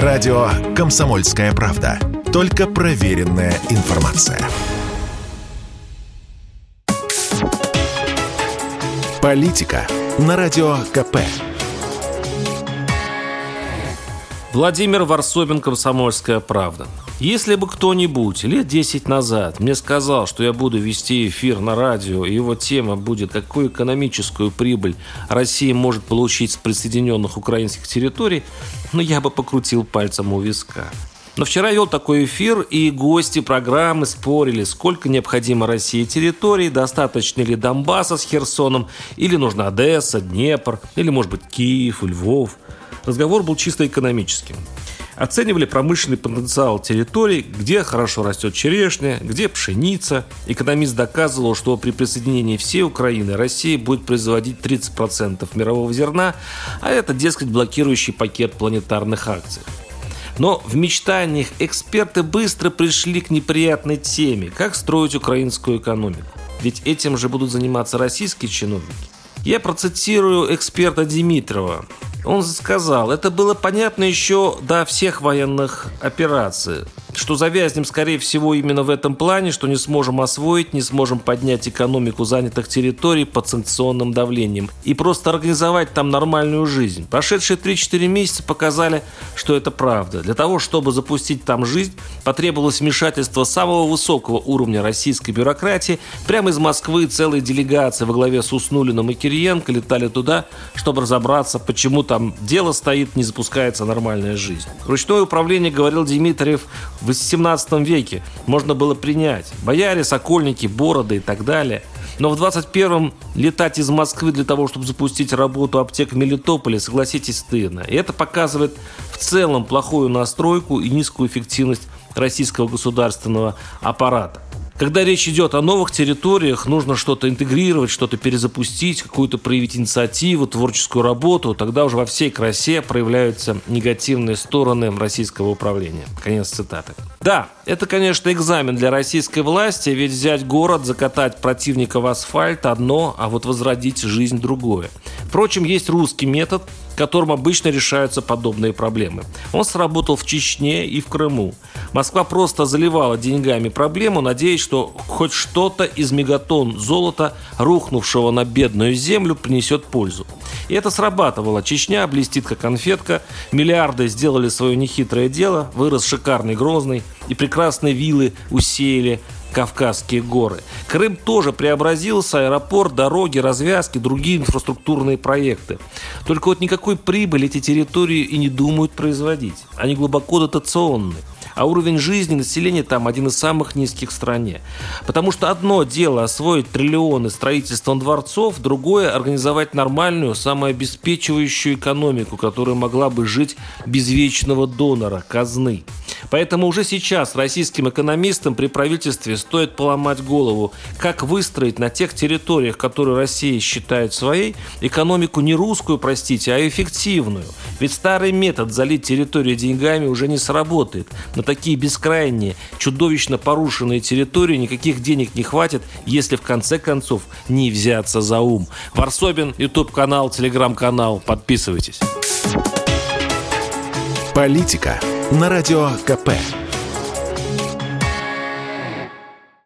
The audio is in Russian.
Радио «Комсомольская правда». Только проверенная информация. Политика на Радио КП. Владимир Варсобин, «Комсомольская правда». Если бы кто-нибудь лет 10 назад мне сказал, что я буду вести эфир на радио, и его тема будет, какую экономическую прибыль Россия может получить с присоединенных украинских территорий, ну, я бы покрутил пальцем у виска. Но вчера вел такой эфир, и гости программы спорили, сколько необходимо России территорий, достаточно ли Донбасса с Херсоном, или нужна Одесса, Днепр, или, может быть, Киев, Львов. Разговор был чисто экономическим. Оценивали промышленный потенциал территорий, где хорошо растет черешня, где пшеница. Экономист доказывал, что при присоединении всей Украины Россия будет производить 30% мирового зерна, а это, дескать, блокирующий пакет планетарных акций. Но в мечтаниях эксперты быстро пришли к неприятной теме – как строить украинскую экономику. Ведь этим же будут заниматься российские чиновники. Я процитирую эксперта Димитрова. Он сказал, это было понятно еще до всех военных операций что завязнем, скорее всего, именно в этом плане, что не сможем освоить, не сможем поднять экономику занятых территорий под санкционным давлением и просто организовать там нормальную жизнь. Прошедшие 3-4 месяца показали, что это правда. Для того, чтобы запустить там жизнь, потребовалось вмешательство самого высокого уровня российской бюрократии. Прямо из Москвы целые делегации во главе с Уснулиным и Кириенко летали туда, чтобы разобраться, почему там дело стоит, не запускается нормальная жизнь. Ручное управление, говорил Дмитриев, в XVIII веке можно было принять. Бояре, сокольники, бороды и так далее. Но в 21-м летать из Москвы для того, чтобы запустить работу аптек в Мелитополе, согласитесь, стыдно. И это показывает в целом плохую настройку и низкую эффективность российского государственного аппарата. Когда речь идет о новых территориях, нужно что-то интегрировать, что-то перезапустить, какую-то проявить инициативу, творческую работу, тогда уже во всей красе проявляются негативные стороны российского управления. Конец цитаты. Да, это, конечно, экзамен для российской власти, ведь взять город, закатать противника в асфальт – одно, а вот возродить жизнь – другое. Впрочем, есть русский метод, которым обычно решаются подобные проблемы. Он сработал в Чечне и в Крыму. Москва просто заливала деньгами проблему, надеясь, что хоть что-то из мегатон золота, рухнувшего на бедную землю, принесет пользу. И это срабатывало. Чечня блестит как конфетка, миллиарды сделали свое нехитрое дело, вырос шикарный Грозный, и прекрасные виллы усеяли Кавказские горы. Крым тоже преобразился, аэропорт, дороги, развязки, другие инфраструктурные проекты. Только вот никакой прибыли эти территории и не думают производить. Они глубоко дотационны а уровень жизни населения там один из самых низких в стране. Потому что одно дело освоить триллионы строительством дворцов, другое – организовать нормальную, самообеспечивающую экономику, которая могла бы жить без вечного донора, казны. Поэтому уже сейчас российским экономистам при правительстве стоит поломать голову, как выстроить на тех территориях, которые Россия считает своей, экономику не русскую, простите, а эффективную. Ведь старый метод залить территорию деньгами уже не сработает. На такие бескрайние, чудовищно порушенные территории никаких денег не хватит, если в конце концов не взяться за ум. Варсобин, YouTube-канал, телеграм-канал. Подписывайтесь. Политика на радио КП.